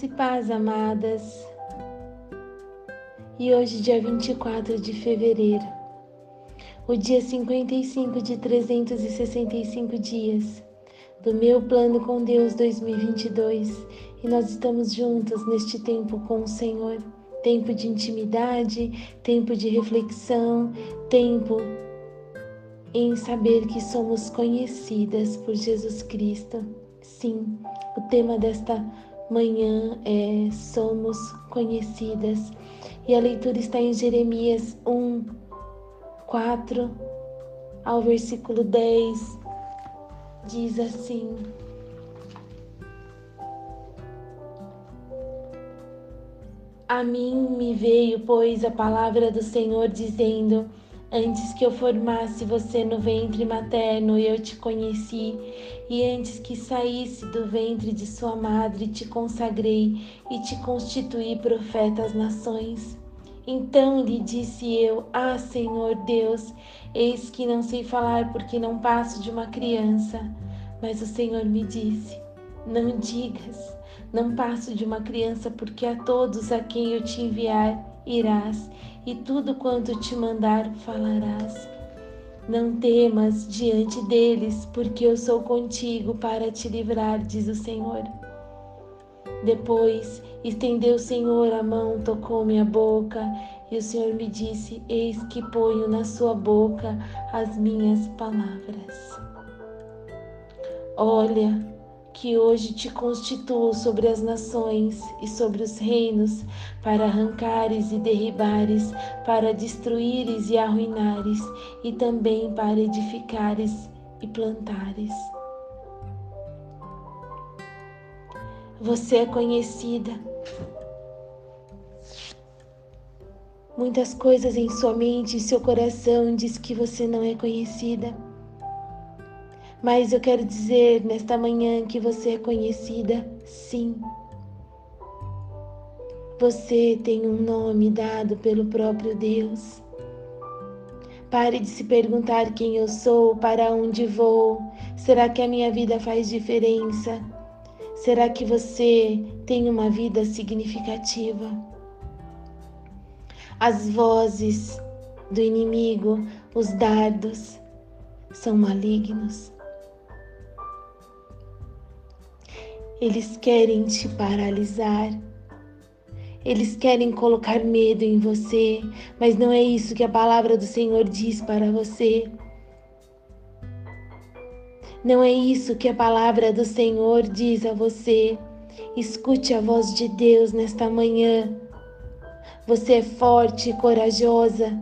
Graça e paz, amadas. E hoje, dia 24 de fevereiro, o dia 55 de 365 dias do meu plano com Deus 2022, e nós estamos juntos neste tempo com o Senhor. Tempo de intimidade, tempo de reflexão, tempo em saber que somos conhecidas por Jesus Cristo. Sim, o tema desta manhã é Somos Conhecidas. E a leitura está em Jeremias 1, 4 ao versículo 10. Diz assim: A mim me veio, pois, a palavra do Senhor dizendo: Antes que eu formasse você no ventre materno, eu te conheci, e antes que saísse do ventre de sua madre, te consagrei e te constituí profeta às nações. Então lhe disse eu: Ah, Senhor Deus, eis que não sei falar porque não passo de uma criança. Mas o Senhor me disse: Não digas, não passo de uma criança, porque a todos a quem eu te enviar irás e tudo quanto te mandar falarás. Não temas diante deles, porque eu sou contigo para te livrar, diz o Senhor. Depois estendeu o Senhor a mão, tocou minha boca, e o Senhor me disse: Eis que ponho na sua boca as minhas palavras. Olha, que hoje te constituo sobre as nações e sobre os reinos, para arrancares e derribares, para destruíres e arruinares, e também para edificares e plantares. Você é conhecida. Muitas coisas em sua mente e seu coração diz que você não é conhecida. Mas eu quero dizer nesta manhã que você é conhecida, sim. Você tem um nome dado pelo próprio Deus. Pare de se perguntar quem eu sou, para onde vou. Será que a minha vida faz diferença? Será que você tem uma vida significativa? As vozes do inimigo, os dardos, são malignos. Eles querem te paralisar. Eles querem colocar medo em você, mas não é isso que a palavra do Senhor diz para você. Não é isso que a palavra do Senhor diz a você. Escute a voz de Deus nesta manhã. Você é forte e corajosa.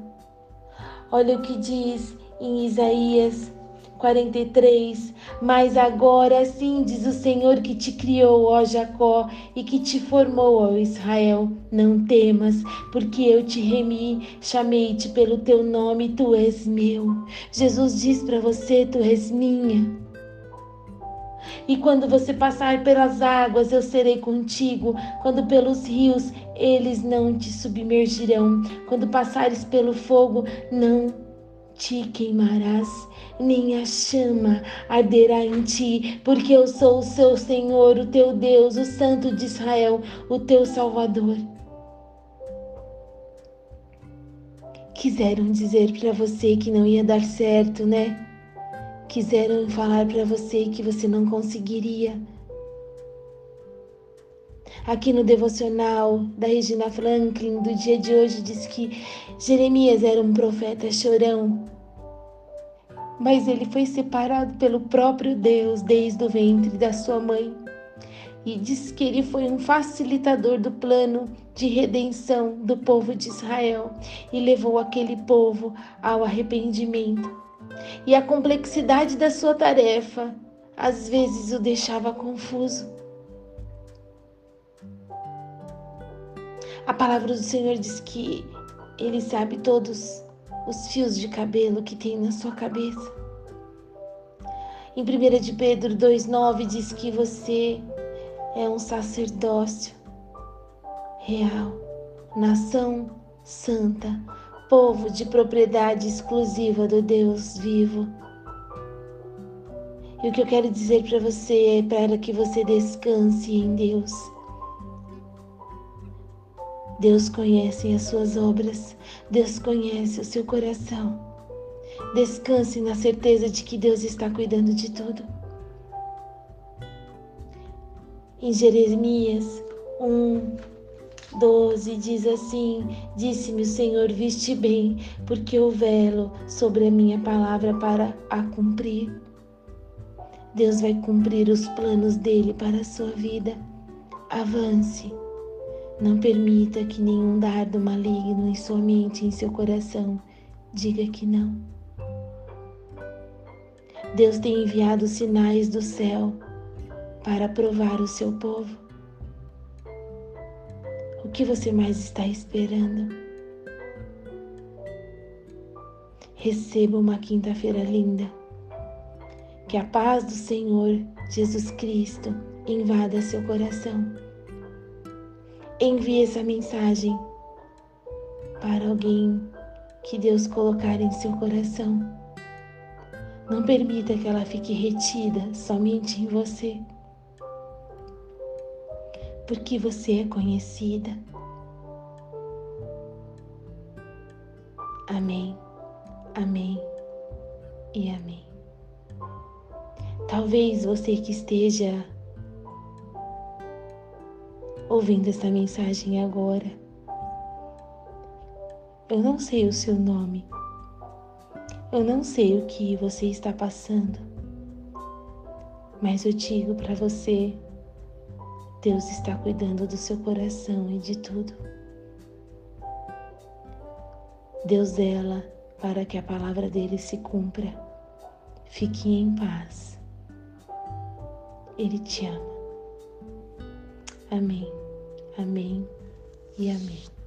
Olha o que diz em Isaías 43. Mas agora sim diz o Senhor que te criou, ó Jacó, e que te formou, ó Israel. Não temas, porque eu te remi, chamei-te pelo teu nome, tu és meu. Jesus diz para você: tu és minha. E quando você passar pelas águas, eu serei contigo. Quando pelos rios, eles não te submergirão. Quando passares pelo fogo, não te queimarás, nem a chama arderá em ti, porque eu sou o seu Senhor, o teu Deus, o Santo de Israel, o teu Salvador. Quiseram dizer para você que não ia dar certo, né? Quiseram falar para você que você não conseguiria. Aqui no devocional da Regina Franklin do dia de hoje diz que Jeremias era um profeta chorão, mas ele foi separado pelo próprio Deus desde o ventre da sua mãe. E diz que ele foi um facilitador do plano de redenção do povo de Israel e levou aquele povo ao arrependimento. E a complexidade da sua tarefa às vezes o deixava confuso. A palavra do Senhor diz que Ele sabe todos os fios de cabelo que tem na sua cabeça. Em 1 de Pedro 2,9 diz que você é um sacerdócio real, nação santa, povo de propriedade exclusiva do Deus vivo. E o que eu quero dizer para você é para que você descanse em Deus Deus conhece as suas obras, Deus conhece o seu coração. Descanse na certeza de que Deus está cuidando de tudo. Em Jeremias 1, 12 diz assim: Disse-me o Senhor: Viste bem, porque eu velo sobre a minha palavra para a cumprir. Deus vai cumprir os planos dele para a sua vida. Avance. Não permita que nenhum dardo maligno em sua mente, em seu coração, diga que não. Deus tem enviado sinais do céu para provar o seu povo. O que você mais está esperando? Receba uma quinta-feira linda. Que a paz do Senhor Jesus Cristo invada seu coração. Envie essa mensagem para alguém que Deus colocar em seu coração. Não permita que ela fique retida somente em você, porque você é conhecida. Amém, amém e amém. Talvez você que esteja ouvindo esta mensagem agora, eu não sei o seu nome, eu não sei o que você está passando, mas eu digo para você: Deus está cuidando do seu coração e de tudo. Deus zela para que a palavra dele se cumpra. Fique em paz. Ele te ama. Amém, amém e amém.